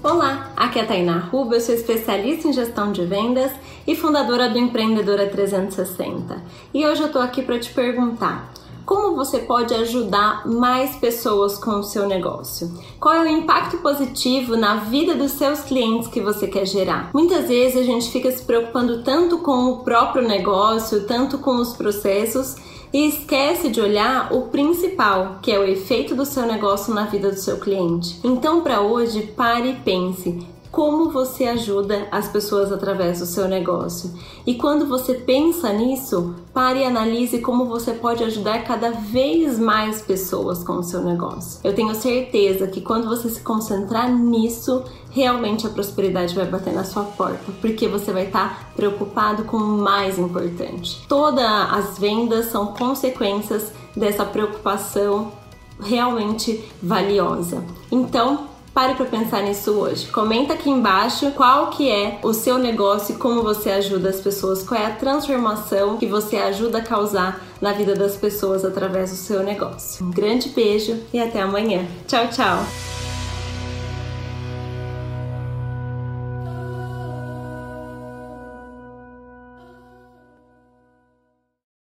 Olá, aqui é a Tainá Ruba, eu sou especialista em gestão de vendas e fundadora do Empreendedora 360. E hoje eu tô aqui para te perguntar: como você pode ajudar mais pessoas com o seu negócio? Qual é o impacto positivo na vida dos seus clientes que você quer gerar? Muitas vezes a gente fica se preocupando tanto com o próprio negócio, tanto com os processos e esquece de olhar o principal, que é o efeito do seu negócio na vida do seu cliente. Então, para hoje, pare e pense como você ajuda as pessoas através do seu negócio. E quando você pensa nisso, pare e analise como você pode ajudar cada vez mais pessoas com o seu negócio. Eu tenho certeza que quando você se concentrar nisso, realmente a prosperidade vai bater na sua porta, porque você vai estar preocupado com o mais importante. Todas as vendas são consequências dessa preocupação realmente valiosa. Então, Pare para pensar nisso hoje. Comenta aqui embaixo qual que é o seu negócio e como você ajuda as pessoas, qual é a transformação que você ajuda a causar na vida das pessoas através do seu negócio. Um grande beijo e até amanhã. Tchau, tchau.